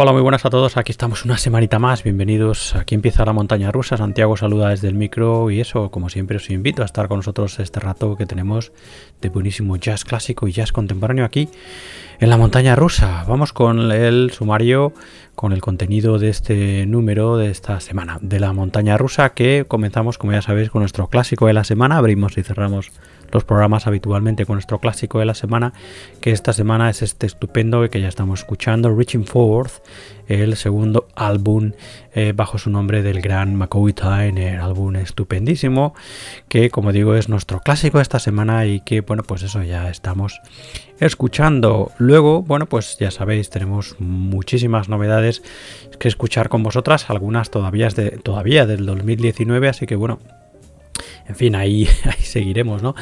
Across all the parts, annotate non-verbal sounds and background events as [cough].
Hola, muy buenas a todos. Aquí estamos una semanita más. Bienvenidos. Aquí empieza la montaña rusa. Santiago saluda desde el micro y eso, como siempre, os invito a estar con nosotros este rato que tenemos de buenísimo jazz clásico y jazz contemporáneo aquí en la montaña rusa. Vamos con el sumario, con el contenido de este número de esta semana de la montaña rusa que comenzamos, como ya sabéis, con nuestro clásico de la semana. Abrimos y cerramos los programas habitualmente con nuestro clásico de la semana, que esta semana es este estupendo que ya estamos escuchando, Reaching Forth, el segundo álbum eh, bajo su nombre del gran McCoy Tyner, álbum estupendísimo, que como digo es nuestro clásico de esta semana y que bueno pues eso ya estamos escuchando. Luego, bueno pues ya sabéis, tenemos muchísimas novedades que escuchar con vosotras, algunas todavía, de, todavía del 2019, así que bueno, en fin, ahí, [laughs] ahí seguiremos, ¿no?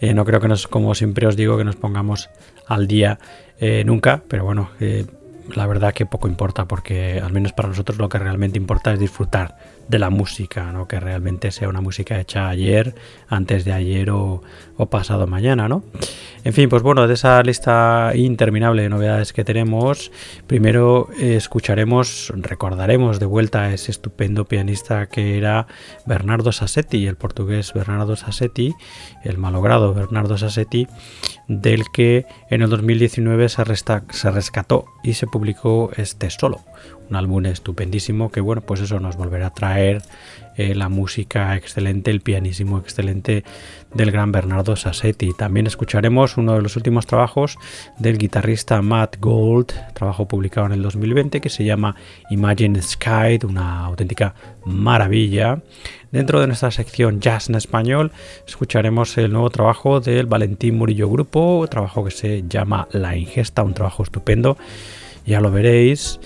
Eh, no creo que nos, como siempre os digo, que nos pongamos al día eh, nunca, pero bueno, eh, la verdad que poco importa porque al menos para nosotros lo que realmente importa es disfrutar de la música, ¿no? que realmente sea una música hecha ayer, antes de ayer o, pasado mañana. ¿no? En fin, pues bueno, de esa lista interminable de novedades que tenemos, primero escucharemos, recordaremos de vuelta a ese estupendo pianista que era Bernardo Sassetti, el portugués Bernardo Sassetti, el malogrado Bernardo Sassetti, del que en el 2019 se, se rescató y se publicó este solo, un álbum estupendísimo que bueno pues eso nos volverá a traer eh, la música excelente el pianísimo excelente del gran Bernardo Sassetti. También escucharemos uno de los últimos trabajos del guitarrista Matt Gold trabajo publicado en el 2020 que se llama Imagine Sky una auténtica maravilla. Dentro de nuestra sección Jazz en Español escucharemos el nuevo trabajo del Valentín Murillo Grupo trabajo que se llama La Ingesta un trabajo estupendo. Ya lo veréis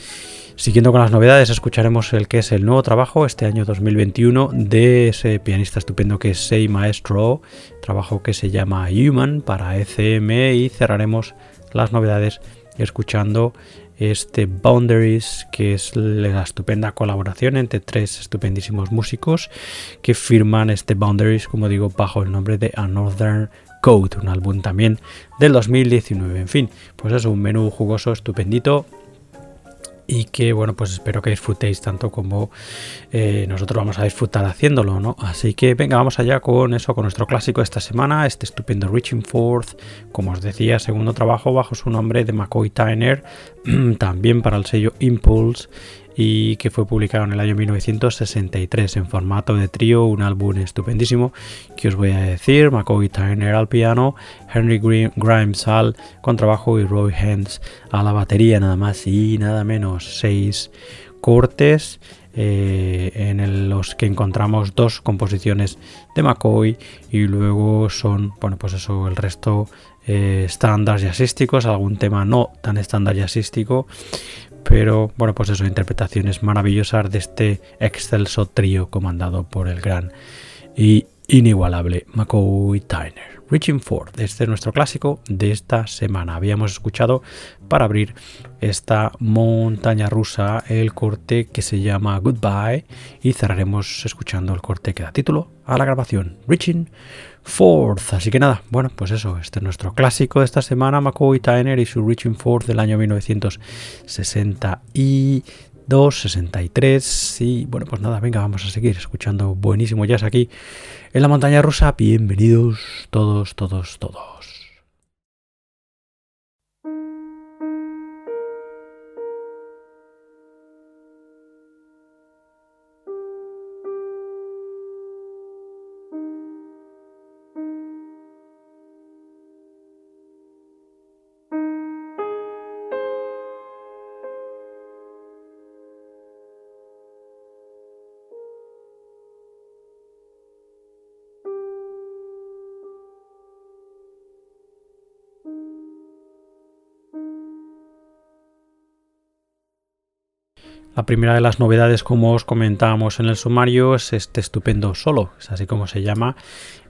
Siguiendo con las novedades, escucharemos el que es el nuevo trabajo este año 2021 de ese pianista estupendo que es Sei Maestro, trabajo que se llama Human para ECM y cerraremos las novedades escuchando este Boundaries, que es la estupenda colaboración entre tres estupendísimos músicos que firman este Boundaries, como digo, bajo el nombre de A Northern Code, un álbum también del 2019. En fin, pues es un menú jugoso, estupendito y que bueno pues espero que disfrutéis tanto como eh, nosotros vamos a disfrutar haciéndolo no así que venga vamos allá con eso con nuestro clásico de esta semana este estupendo Reaching Forth como os decía segundo trabajo bajo su nombre de McCoy Tyner [clears throat] también para el sello Impulse y que fue publicado en el año 1963 en formato de trío, un álbum estupendísimo. Que os voy a decir, McCoy Tyner al piano, Henry Grimes al contrabajo y Roy Hens a la batería, nada más y nada menos, seis cortes eh, en los que encontramos dos composiciones de McCoy y luego son, bueno, pues eso, el resto eh, estándar jazzísticos, algún tema no tan estándar jazzístico pero bueno, pues eso, interpretaciones maravillosas de este excelso trío comandado por el gran y inigualable McCoy Tyner. Reaching Forth, este es nuestro clásico de esta semana. Habíamos escuchado para abrir esta montaña rusa el corte que se llama Goodbye y cerraremos escuchando el corte que da título a la grabación Reaching Forth. Así que nada, bueno, pues eso, este es nuestro clásico de esta semana, McCoy Tyner y su Reaching Forth del año 1962, 63 y bueno, pues nada, venga, vamos a seguir escuchando buenísimo jazz aquí en la montaña rusa. Bienvenidos todos, todos, todos. La primera de las novedades, como os comentábamos en el sumario, es este estupendo solo, es así como se llama,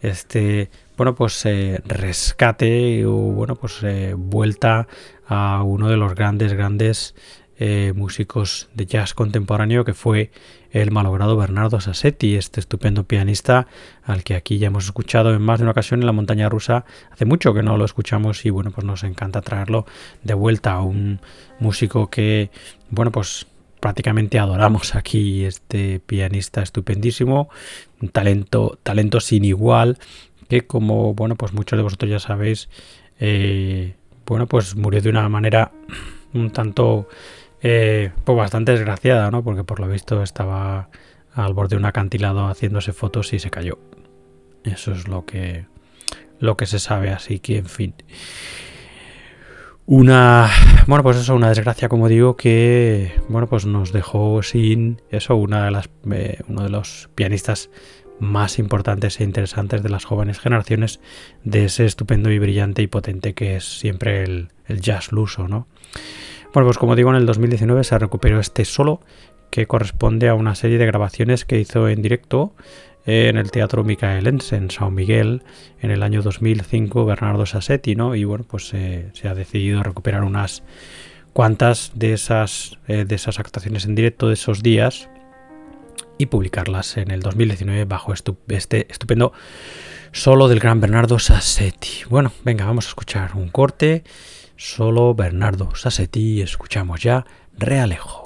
este, bueno, pues eh, rescate o, bueno, pues eh, vuelta a uno de los grandes, grandes eh, músicos de jazz contemporáneo que fue el malogrado Bernardo Sassetti, este estupendo pianista al que aquí ya hemos escuchado en más de una ocasión en la montaña rusa. Hace mucho que no lo escuchamos y bueno, pues nos encanta traerlo de vuelta a un músico que, bueno, pues prácticamente adoramos aquí este pianista estupendísimo, un talento, talento sin igual, que como bueno, pues muchos de vosotros ya sabéis, eh, bueno, pues murió de una manera un tanto eh, pues bastante desgraciada, ¿no? Porque por lo visto estaba al borde de un acantilado haciéndose fotos y se cayó. Eso es lo que, lo que se sabe, así que en fin. Una, bueno, pues eso, una desgracia, como digo, que, bueno, pues nos dejó sin eso, una de las, eh, uno de los pianistas más importantes e interesantes de las jóvenes generaciones de ese estupendo y brillante y potente que es siempre el, el jazz luso, ¿no? Bueno, pues como digo, en el 2019 se recuperó este solo que corresponde a una serie de grabaciones que hizo en directo en el Teatro Micaelense en San Miguel en el año 2005 Bernardo Sassetti, ¿no? Y bueno, pues eh, se ha decidido recuperar unas cuantas de esas, eh, de esas actuaciones en directo de esos días y publicarlas en el 2019 bajo este estupendo solo del gran Bernardo Sassetti. Bueno, venga, vamos a escuchar un corte Solo Bernardo Sassetti escuchamos ya Realejo.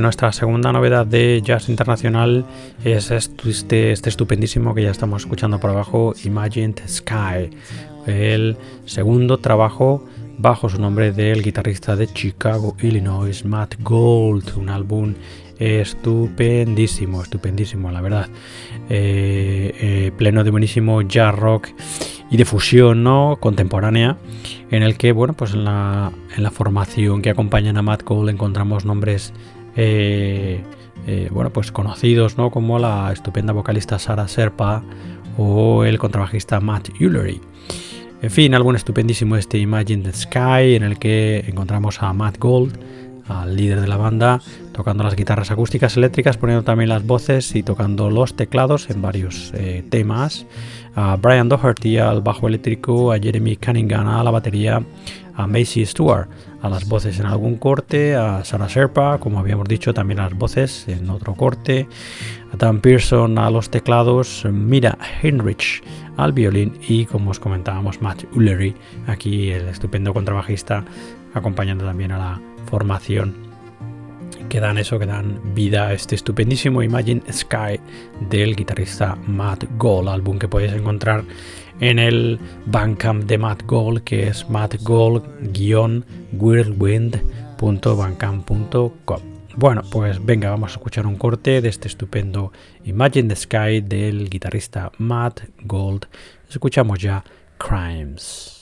Nuestra segunda novedad de Jazz Internacional es este, este, estupendísimo que ya estamos escuchando por abajo, Imagined Sky, el segundo trabajo bajo su nombre del guitarrista de Chicago, Illinois, Matt Gold, un álbum estupendísimo, estupendísimo, la verdad. Eh, eh, pleno de buenísimo jazz rock y de fusión ¿no? contemporánea, en el que, bueno, pues en la, en la formación que acompañan a Matt Gold encontramos nombres eh, eh, bueno, pues conocidos ¿no? como la estupenda vocalista Sara Serpa o el contrabajista Matt Ullery. En fin, álbum estupendísimo este Imagine the Sky en el que encontramos a Matt Gold, al líder de la banda, tocando las guitarras acústicas eléctricas, poniendo también las voces y tocando los teclados en varios eh, temas. A Brian Doherty al bajo eléctrico, a Jeremy Cunningham a la batería, a Macy Stewart a las voces en algún corte, a Sarah Sherpa, como habíamos dicho, también a las voces en otro corte, a Dan Pearson a los teclados, Mira Heinrich al violín y, como os comentábamos, Matt Ullery, aquí el estupendo contrabajista, acompañando también a la formación que dan eso, que dan vida a este estupendísimo Imagine Sky del guitarrista Matt Gold, álbum que podéis encontrar en el Bandcamp de Matt Gold, que es mattgold-whirlwind.bandcamp.com. Bueno, pues venga, vamos a escuchar un corte de este estupendo Imagine the Sky del guitarrista Matt Gold. Escuchamos ya Crimes.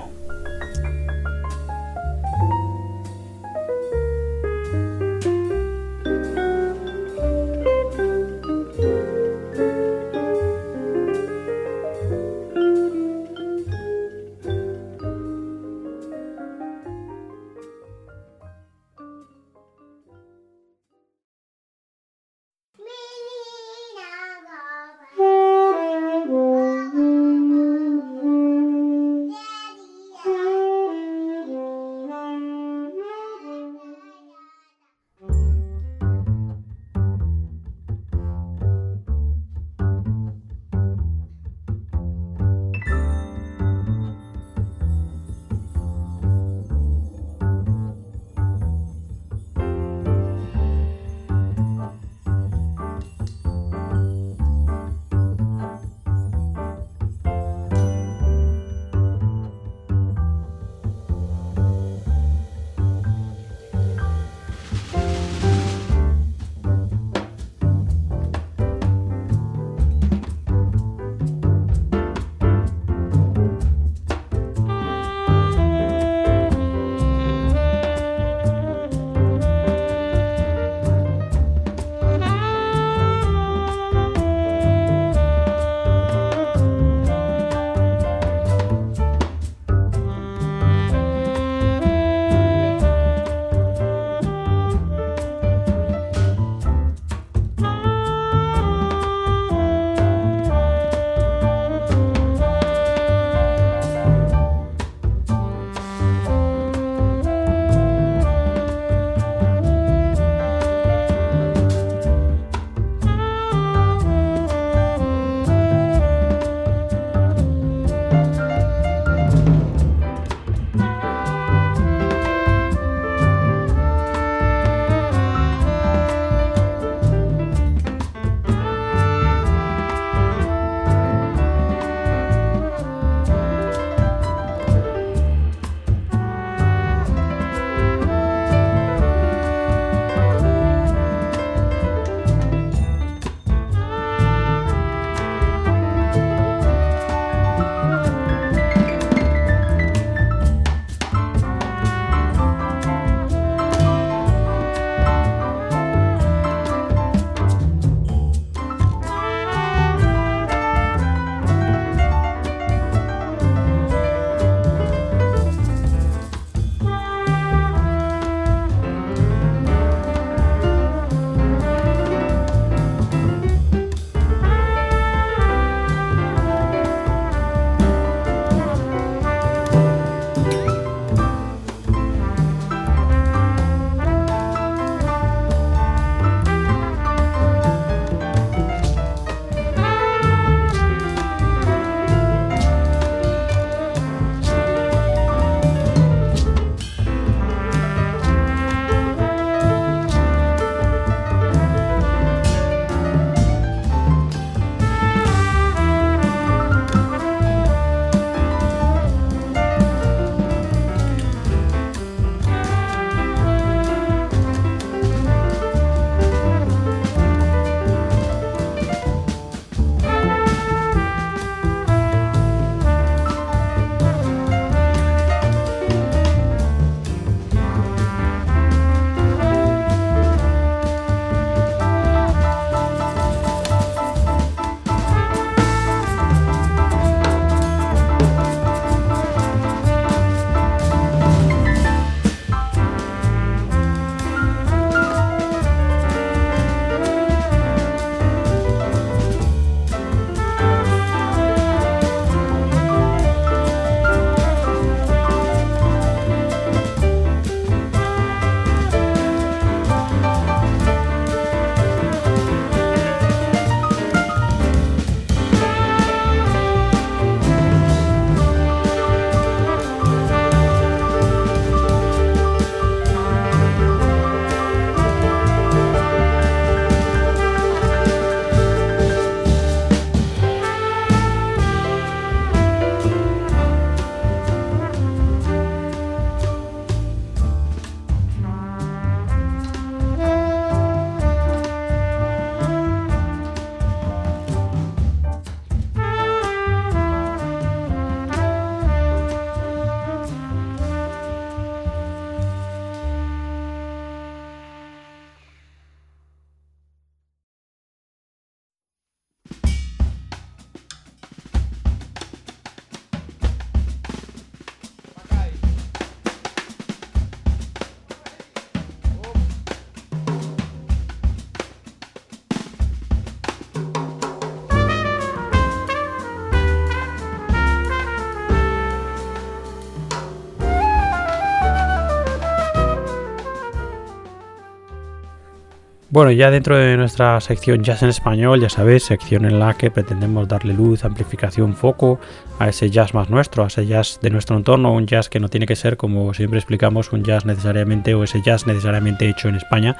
Bueno, ya dentro de nuestra sección Jazz en Español, ya sabéis, sección en la que pretendemos darle luz, amplificación, foco a ese jazz más nuestro, a ese jazz de nuestro entorno, un jazz que no tiene que ser, como siempre explicamos, un jazz necesariamente o ese jazz necesariamente hecho en España,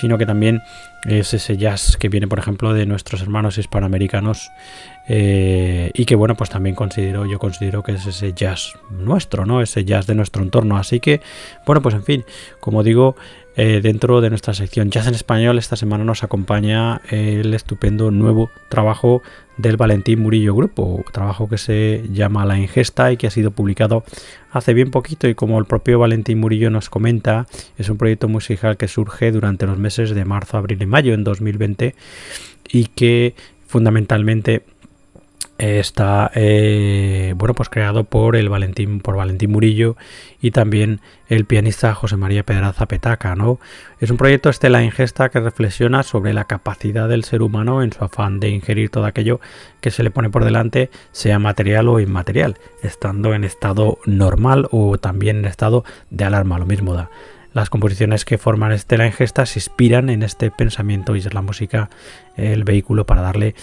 sino que también es ese jazz que viene, por ejemplo, de nuestros hermanos hispanoamericanos eh, y que, bueno, pues también considero, yo considero que es ese jazz nuestro, ¿no? Ese jazz de nuestro entorno. Así que, bueno, pues en fin, como digo, eh, dentro de nuestra sección Jazz en Español, esta semana nos acompaña el estupendo nuevo trabajo del Valentín Murillo Grupo, trabajo que se llama La Ingesta y que ha sido publicado hace bien poquito. Y como el propio Valentín Murillo nos comenta, es un proyecto musical que surge durante los meses de marzo, abril y mayo en 2020 y que fundamentalmente está eh, bueno pues creado por el Valentín por Valentín Murillo y también el pianista José María Pedraza Petaca no es un proyecto estela ingesta que reflexiona sobre la capacidad del ser humano en su afán de ingerir todo aquello que se le pone por delante sea material o inmaterial estando en estado normal o también en estado de alarma lo mismo da las composiciones que forman Estela Ingesta se inspiran en este pensamiento y es la música el vehículo para darle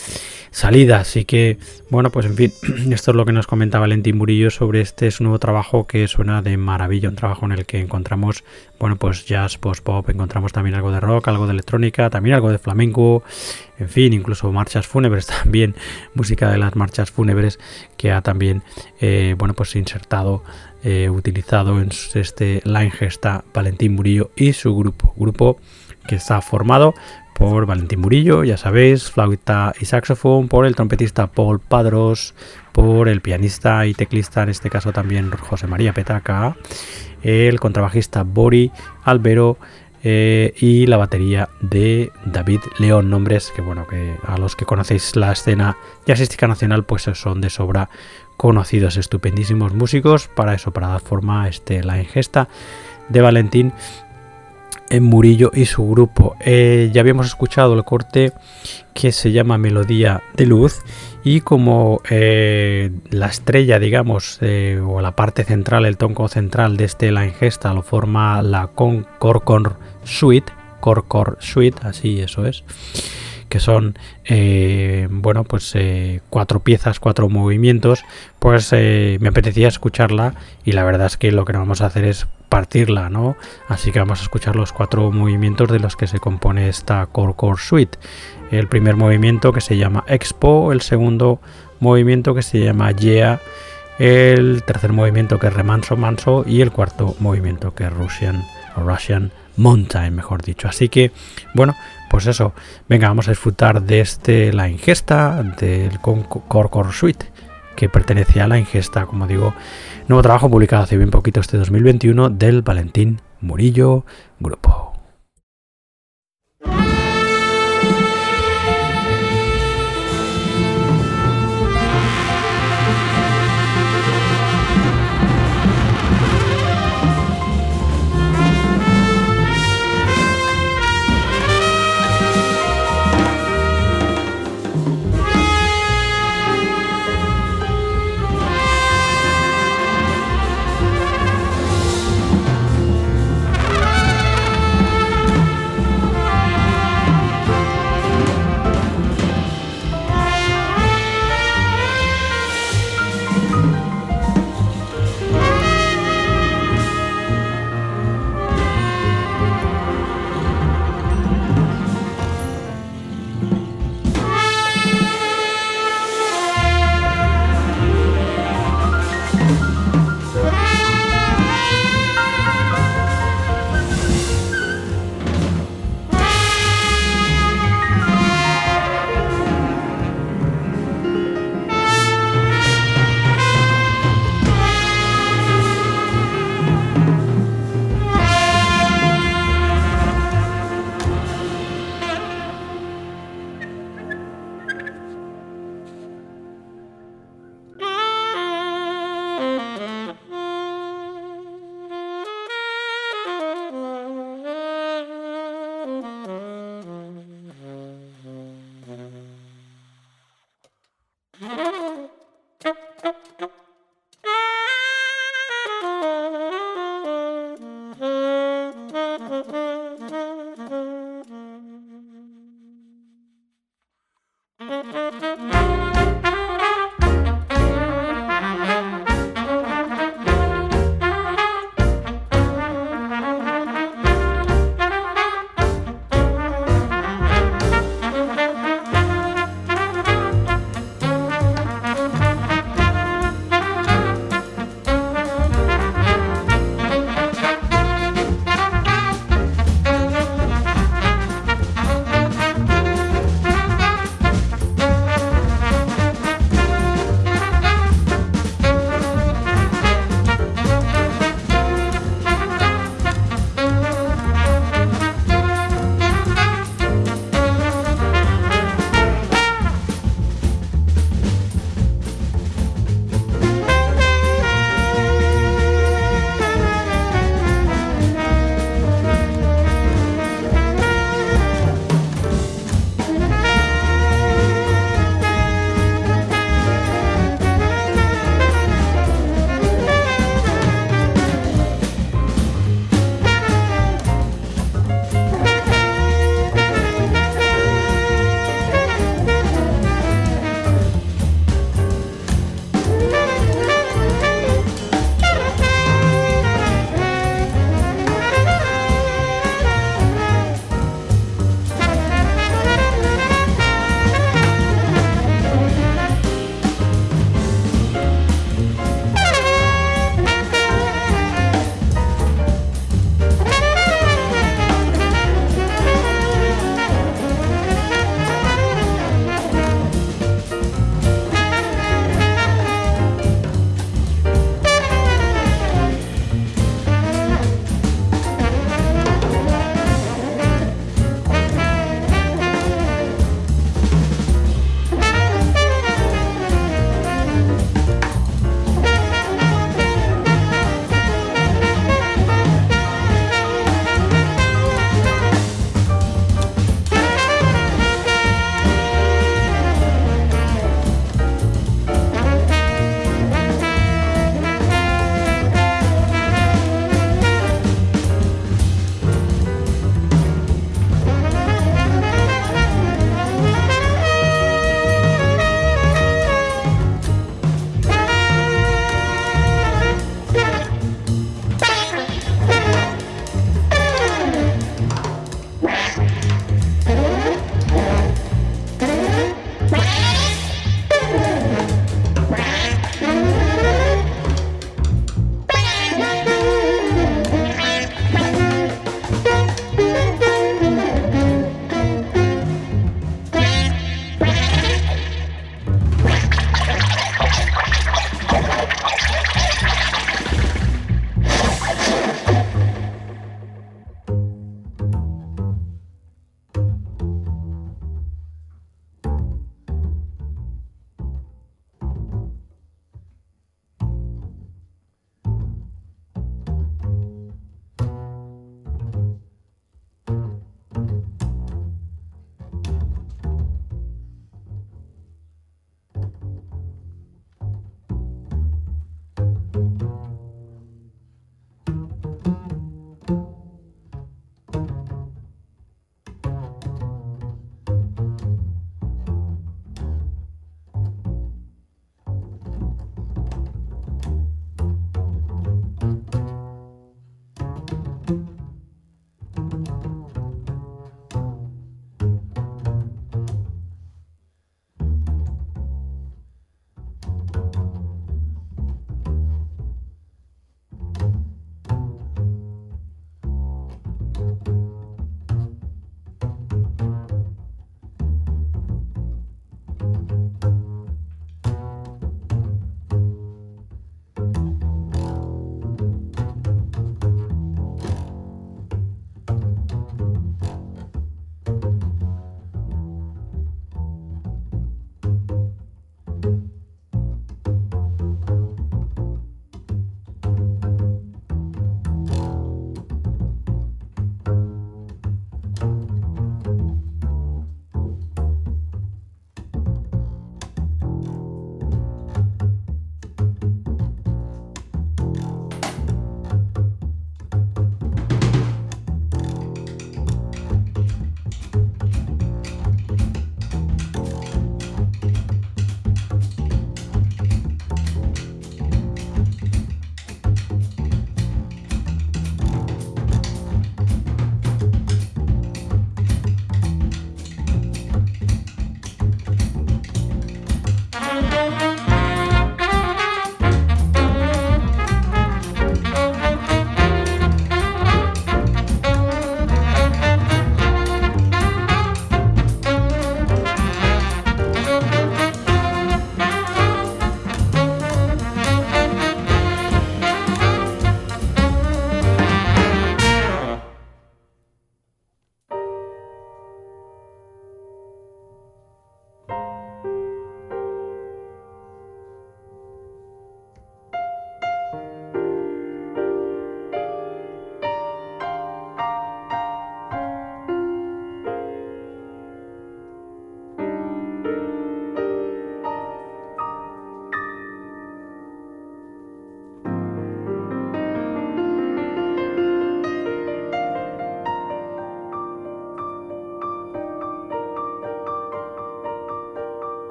salida. Así que, bueno, pues en fin, [clears throat] esto es lo que nos comenta Valentín Murillo sobre este nuevo trabajo que suena de maravilla, un trabajo en el que encontramos, bueno, pues jazz, post-pop, encontramos también algo de rock, algo de electrónica, también algo de flamenco, en fin, incluso marchas fúnebres [laughs] también, música de las marchas fúnebres que ha también, eh, bueno, pues insertado eh, utilizado en este La Ingesta Valentín Murillo y su grupo. Grupo que está formado por Valentín Murillo, ya sabéis, flauta y saxofón, por el trompetista Paul Padros, por el pianista y teclista, en este caso también José María Petaca, el contrabajista Bori Albero eh, y la batería de David León, nombres que bueno, que a los que conocéis la escena jazzística nacional pues son de sobra conocidos, estupendísimos músicos, para eso, para dar forma a este, la ingesta de Valentín en Murillo y su grupo. Eh, ya habíamos escuchado el corte que se llama Melodía de Luz y como eh, la estrella, digamos, eh, o la parte central, el tonco central de este La Ingesta lo forma la Corcor Suite, Corcor Suite, así eso es que son eh, bueno pues eh, cuatro piezas cuatro movimientos pues eh, me apetecía escucharla y la verdad es que lo que vamos a hacer es partirla no así que vamos a escuchar los cuatro movimientos de los que se compone esta core core suite. El primer movimiento que se llama expo el segundo movimiento que se llama yeah el tercer movimiento que es remanso manso y el cuarto movimiento que es russian russian mountain mejor dicho así que bueno pues eso, venga, vamos a disfrutar de este la ingesta del Core Suite, que pertenece a la ingesta, como digo, nuevo trabajo publicado hace bien poquito este 2021 del Valentín Murillo Grupo.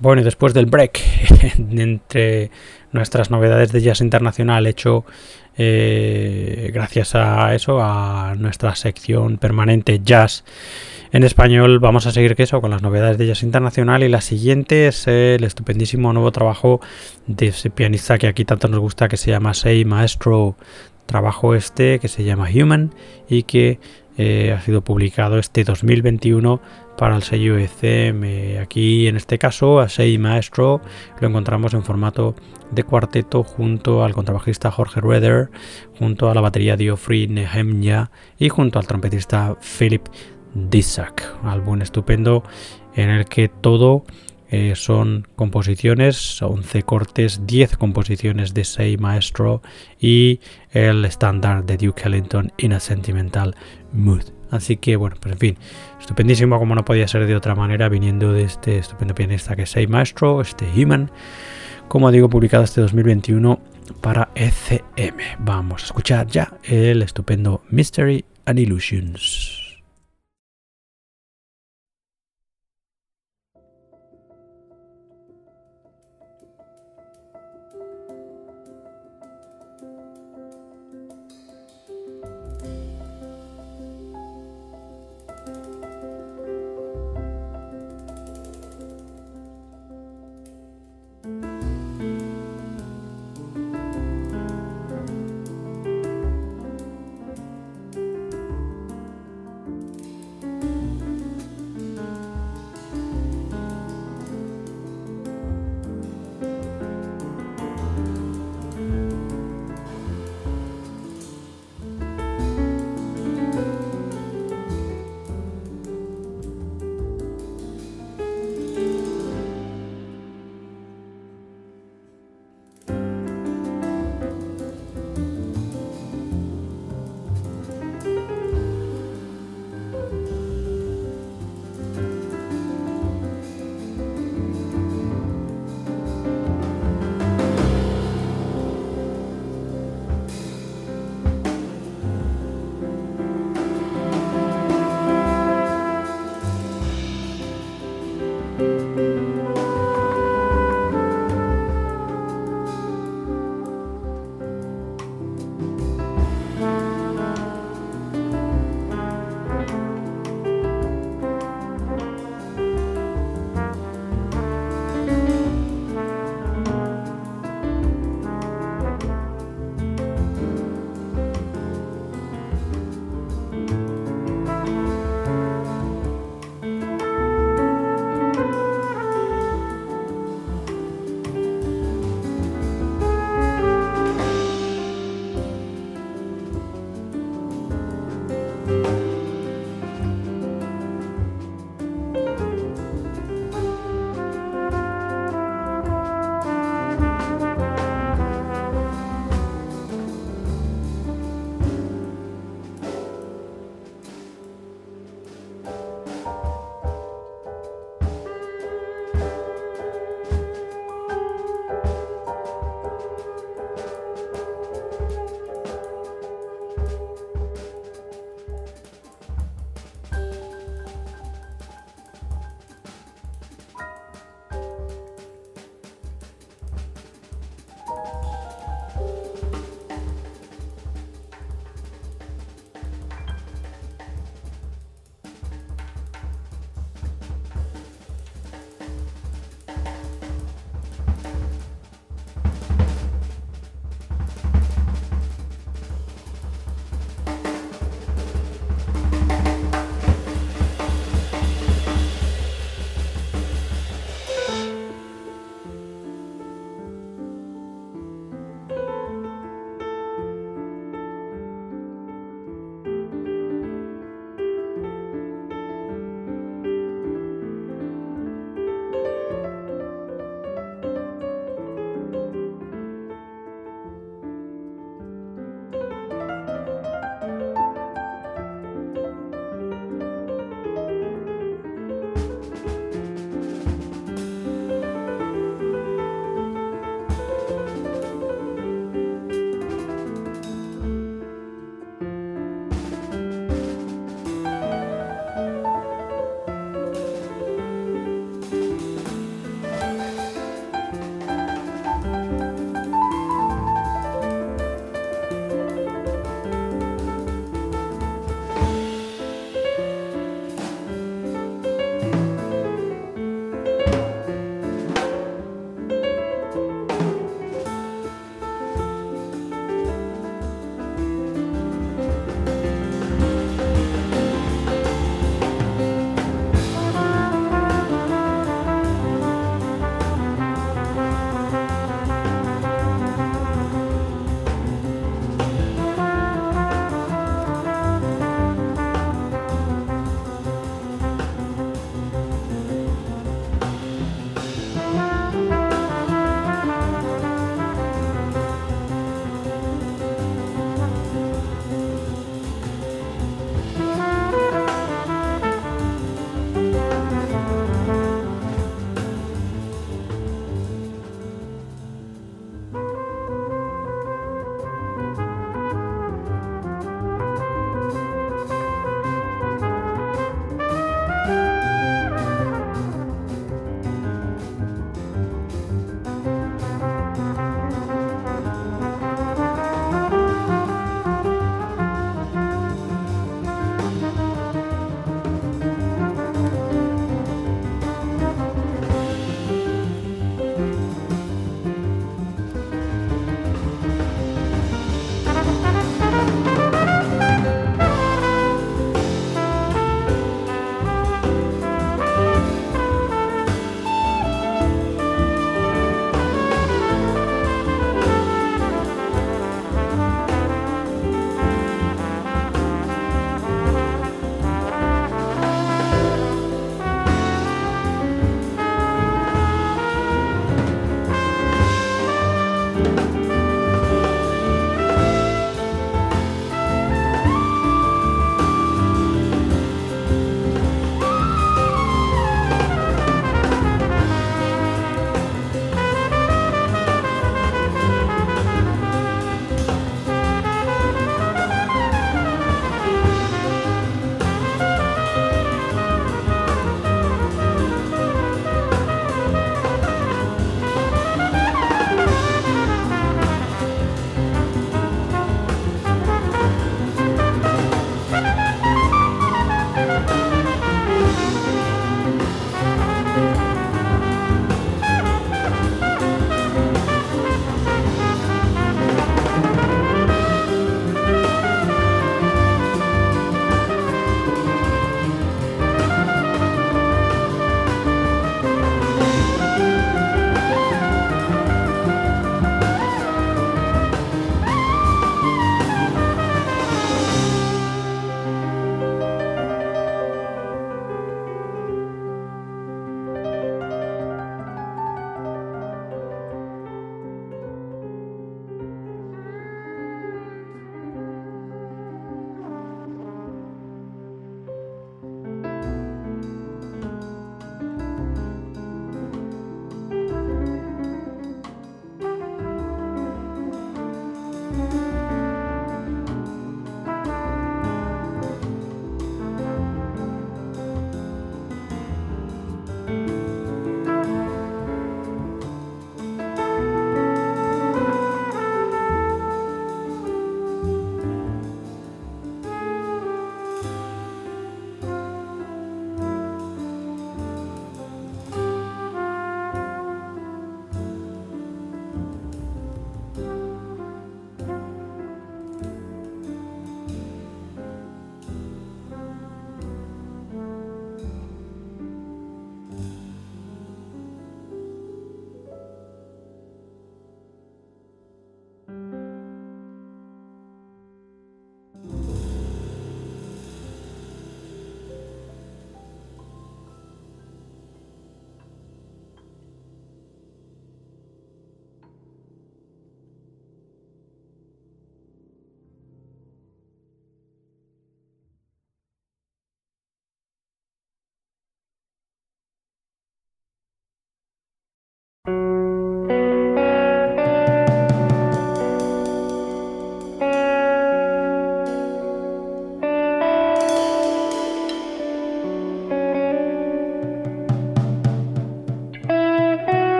Bueno, y después del break, [laughs] entre nuestras novedades de jazz internacional, hecho eh, gracias a eso, a nuestra sección permanente jazz en español, vamos a seguir que eso con las novedades de jazz internacional. Y la siguiente es el estupendísimo nuevo trabajo de ese pianista que aquí tanto nos gusta, que se llama Sei Maestro. Trabajo este que se llama Human y que eh, ha sido publicado este 2021 para el sello ECM. Aquí en este caso a Sei Maestro lo encontramos en formato de cuarteto junto al contrabajista Jorge Rueder, junto a la batería Diofri Nehemya y junto al trompetista Philip Dissack. Álbum estupendo en el que todo eh, son composiciones, 11 cortes, 10 composiciones de Sei Maestro y el estándar de Duke Ellington in a Sentimental Mood. Así que bueno, pues en fin, estupendísimo como no podía ser de otra manera viniendo de este estupendo pianista que es Sei Maestro, este Human, como digo, publicado este 2021 para ECM. Vamos a escuchar ya el estupendo Mystery and Illusions.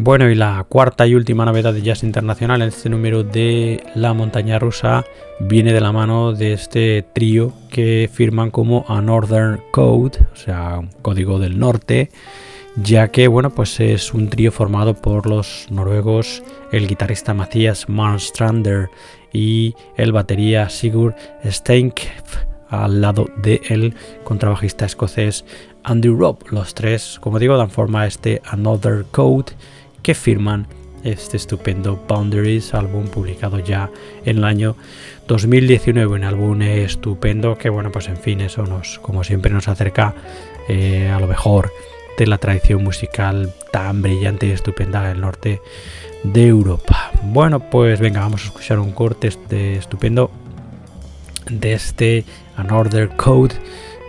Bueno, y la cuarta y última novedad de Jazz Internacional en este número de La Montaña Rusa viene de la mano de este trío que firman como A Northern Code, o sea, un código del norte, ya que, bueno, pues es un trío formado por los noruegos, el guitarrista Matthias Marstrander y el batería Sigurd Steinkef al lado del contrabajista escocés Andy Robb. Los tres, como digo, dan forma a este Another Code que firman este estupendo Boundaries, álbum publicado ya en el año 2019, un álbum estupendo que bueno, pues en fin, eso nos, como siempre nos acerca eh, a lo mejor de la tradición musical tan brillante y estupenda del norte de Europa. Bueno, pues venga, vamos a escuchar un corte este estupendo de este Another Code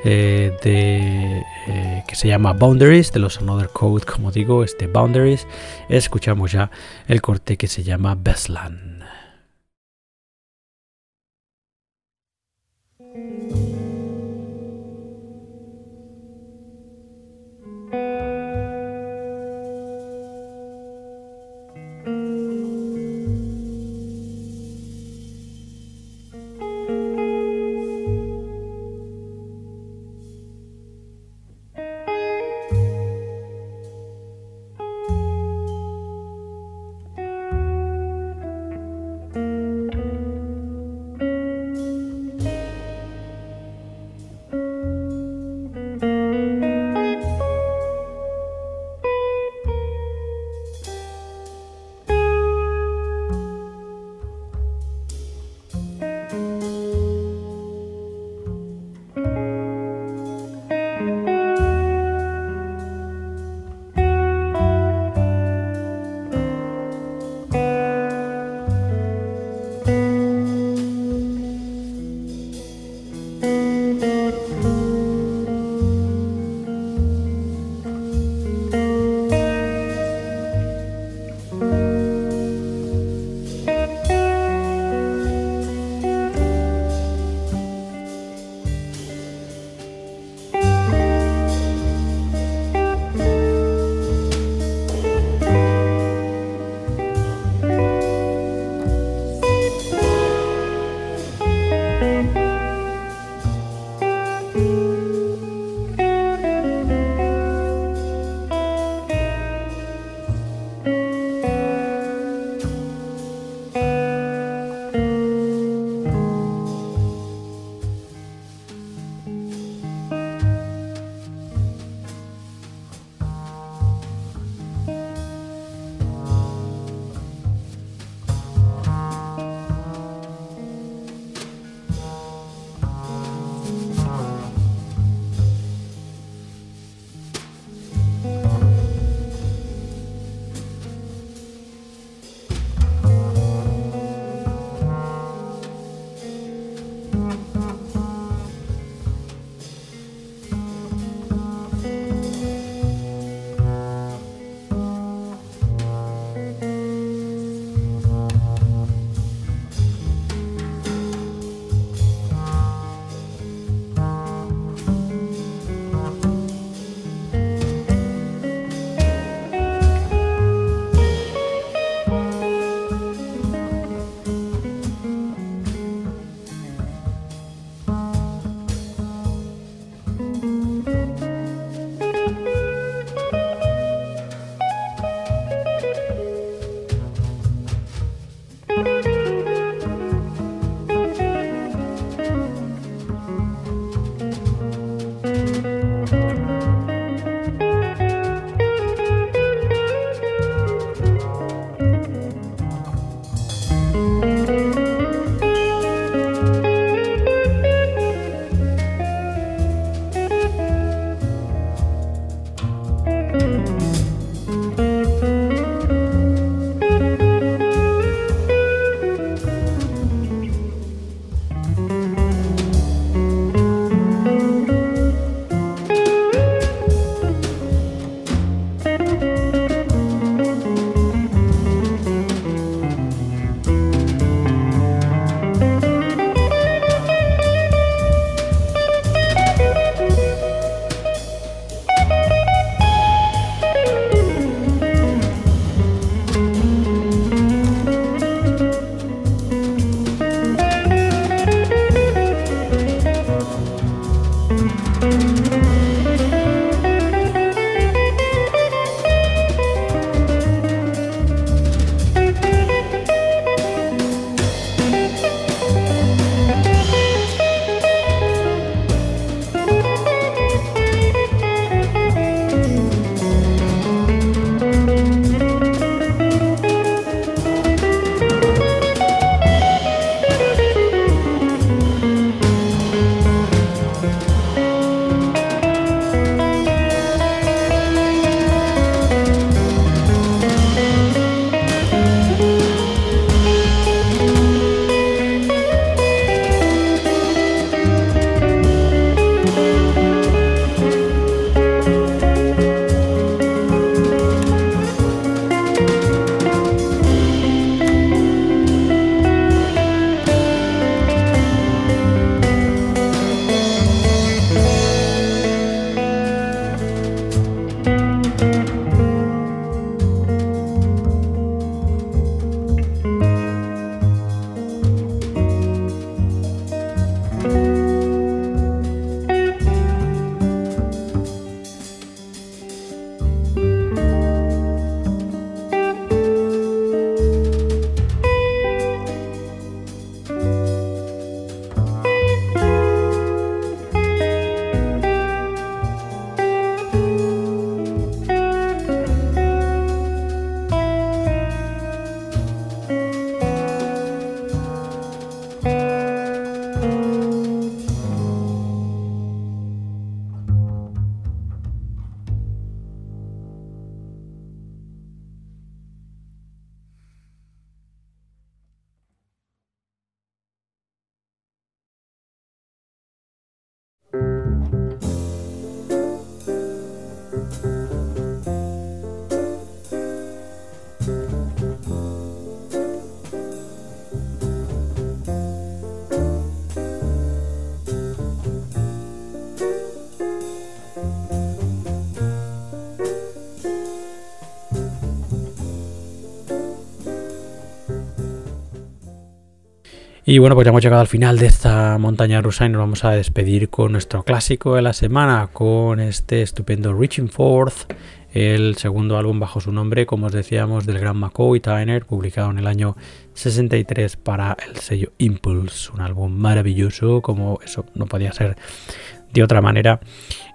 eh, de, eh, que se llama Boundaries, de los Another Code, como digo, este Boundaries. Escuchamos ya el corte que se llama Bestland. Y bueno, pues ya hemos llegado al final de esta montaña rusa y nos vamos a despedir con nuestro clásico de la semana, con este estupendo Reaching Forth, el segundo álbum bajo su nombre, como os decíamos, del gran McCoy Tyner, publicado en el año 63 para el sello Impulse, un álbum maravilloso, como eso no podía ser de otra manera,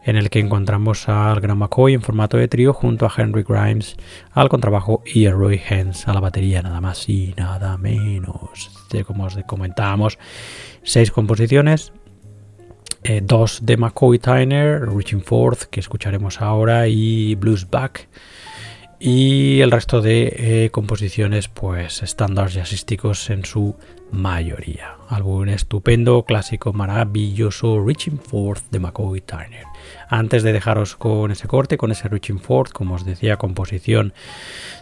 en el que encontramos al gran McCoy en formato de trío junto a Henry Grimes al contrabajo y a Roy Hens a la batería, nada más y nada menos. Como os comentábamos, seis composiciones, eh, dos de McCoy Tyner, Reaching Forth, que escucharemos ahora, y Blues Back. Y el resto de eh, composiciones, pues estándares jazzísticos en su mayoría. Álbum estupendo, clásico, maravilloso, Reaching Forth de McCoy Tyner. Antes de dejaros con ese corte, con ese Reaching Forth, como os decía, composición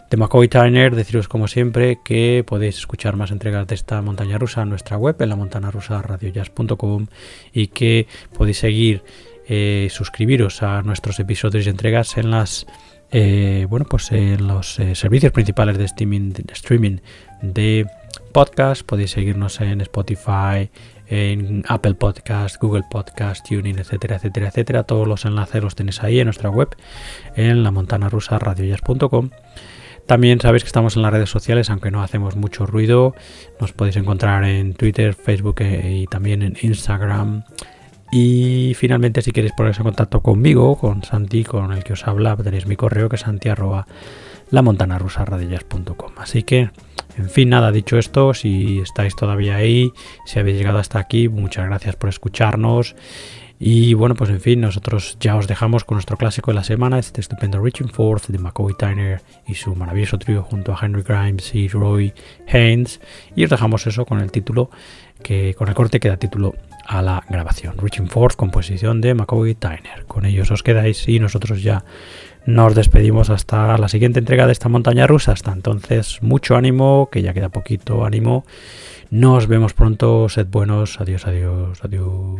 de McCoy Tyner, deciros como siempre que podéis escuchar más entregas de esta montaña rusa en nuestra web, en la montana rusa radiojazz.com y que podéis seguir, eh, suscribiros a nuestros episodios y entregas en las eh, bueno, pues en los eh, servicios principales de streaming de podcast. Podéis seguirnos en Spotify, en Apple Podcast, Google Podcast, Tuning, etcétera, etcétera, etcétera. Todos los enlaces los tenéis ahí en nuestra web, en la. También sabéis que estamos en las redes sociales, aunque no hacemos mucho ruido. Nos podéis encontrar en Twitter, Facebook eh, y también en Instagram. Y finalmente, si queréis ponerse en contacto conmigo, con Santi, con el que os habla, tenéis mi correo que es Así que, en fin, nada, dicho esto, si estáis todavía ahí, si habéis llegado hasta aquí, muchas gracias por escucharnos. Y bueno, pues en fin, nosotros ya os dejamos con nuestro clásico de la semana, este estupendo Reaching Forth de McCoy Tyner y su maravilloso trío junto a Henry Grimes y Roy Haynes. Y os dejamos eso con el título, que con el corte que da título a la grabación. Reaching Forth, composición de McCoy Tyner. Con ellos os quedáis y nosotros ya nos despedimos hasta la siguiente entrega de esta montaña rusa. Hasta entonces, mucho ánimo, que ya queda poquito ánimo. Nos vemos pronto, sed buenos. Adiós, adiós, adiós.